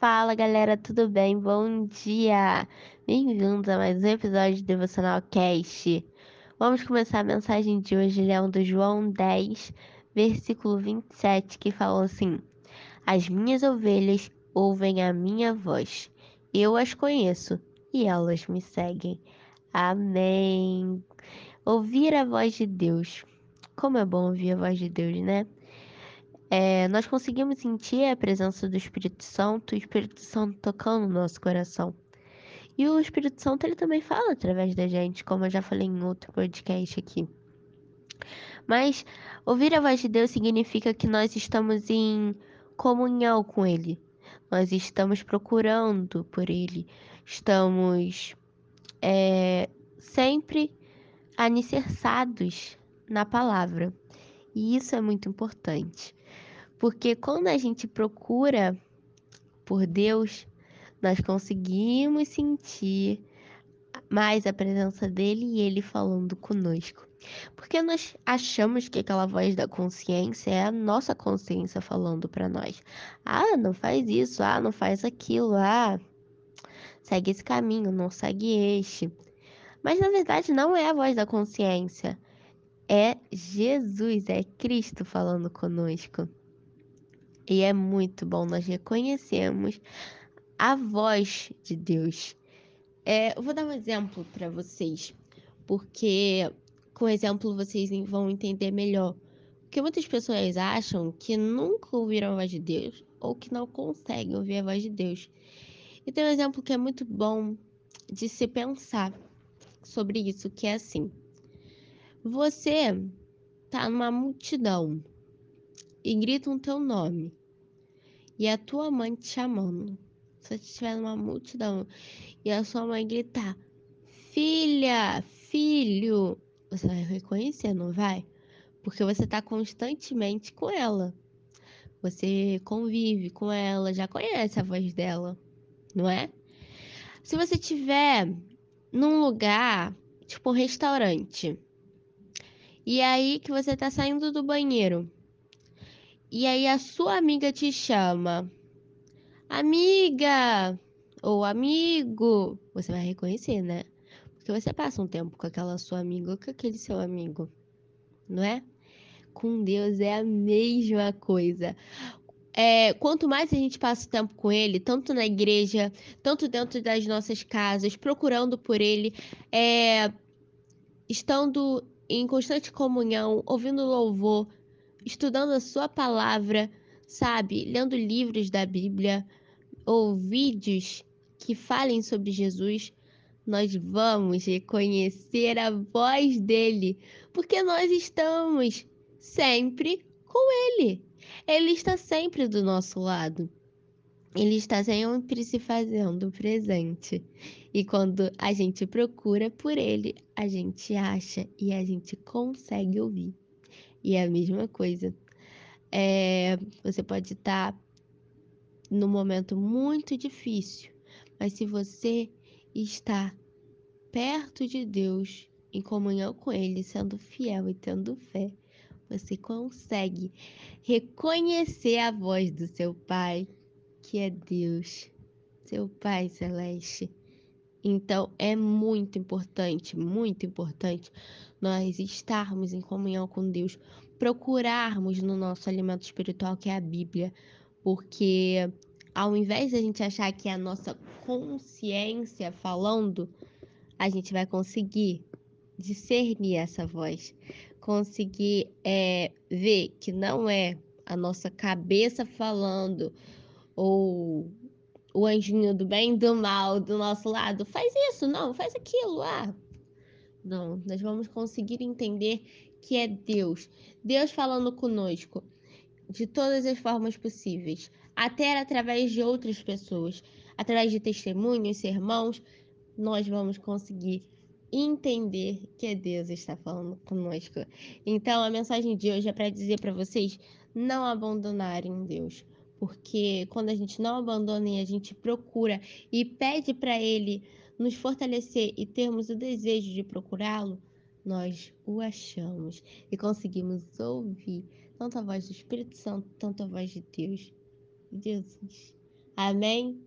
Fala galera, tudo bem? Bom dia! Bem-vindos a mais um episódio do Devocional Cast. Vamos começar a mensagem de hoje lendo João 10, versículo 27, que fala assim: As minhas ovelhas ouvem a minha voz, eu as conheço e elas me seguem. Amém! Ouvir a voz de Deus. Como é bom ouvir a voz de Deus, né? É, nós conseguimos sentir a presença do Espírito Santo, o Espírito Santo tocando no nosso coração. E o Espírito Santo ele também fala através da gente, como eu já falei em outro podcast aqui. Mas ouvir a voz de Deus significa que nós estamos em comunhão com Ele. Nós estamos procurando por Ele. Estamos é, sempre alicerçados na palavra. E isso é muito importante. Porque quando a gente procura por Deus, nós conseguimos sentir mais a presença dele e ele falando conosco. Porque nós achamos que aquela voz da consciência é a nossa consciência falando para nós. Ah, não faz isso, ah, não faz aquilo, ah, segue esse caminho, não segue este. Mas na verdade não é a voz da consciência. É Jesus, é Cristo falando conosco. E é muito bom nós reconhecemos a voz de Deus. É, eu vou dar um exemplo para vocês, porque com exemplo vocês vão entender melhor. Porque muitas pessoas acham que nunca ouviram a voz de Deus ou que não conseguem ouvir a voz de Deus. E tem um exemplo que é muito bom de se pensar sobre isso, que é assim. Você tá numa multidão e gritam teu nome e a tua mãe te chamando. Se você estiver numa multidão e a sua mãe gritar: Filha, filho, você vai reconhecer, não vai? Porque você está constantemente com ela. Você convive com ela, já conhece a voz dela, não é? Se você estiver num lugar, tipo um restaurante, e aí que você está saindo do banheiro e aí a sua amiga te chama. Amiga! Ou amigo! Você vai reconhecer, né? Porque você passa um tempo com aquela sua amiga ou com aquele seu amigo. Não é? Com Deus é a mesma coisa. É, quanto mais a gente passa tempo com Ele, tanto na igreja, tanto dentro das nossas casas, procurando por Ele, é, estando em constante comunhão, ouvindo louvor, estudando a sua palavra, sabe? Lendo livros da Bíblia ou vídeos que falem sobre Jesus, nós vamos reconhecer a voz dele, porque nós estamos sempre com ele. Ele está sempre do nosso lado. Ele está sempre se fazendo presente. E quando a gente procura por ele, a gente acha e a gente consegue ouvir. E é a mesma coisa. É, você pode estar num momento muito difícil, mas se você está perto de Deus, em comunhão com Ele, sendo fiel e tendo fé, você consegue reconhecer a voz do seu Pai, que é Deus, seu Pai Celeste. Então é muito importante, muito importante nós estarmos em comunhão com Deus, procurarmos no nosso alimento espiritual, que é a Bíblia, porque ao invés de a gente achar que é a nossa consciência falando, a gente vai conseguir discernir essa voz, conseguir é, ver que não é a nossa cabeça falando ou o anjinho do bem e do mal do nosso lado, faz isso, não, faz aquilo, ah. Não, nós vamos conseguir entender que é Deus, Deus falando conosco de todas as formas possíveis, até através de outras pessoas, através de testemunhos, sermãos, nós vamos conseguir entender que Deus está falando conosco. Então, a mensagem de hoje é para dizer para vocês não abandonarem Deus, porque quando a gente não abandona e a gente procura e pede para Ele nos fortalecer e termos o desejo de procurá-lo, nós o achamos e conseguimos ouvir tanto a voz do Espírito Santo, tanto a voz de Deus. Jesus. Amém?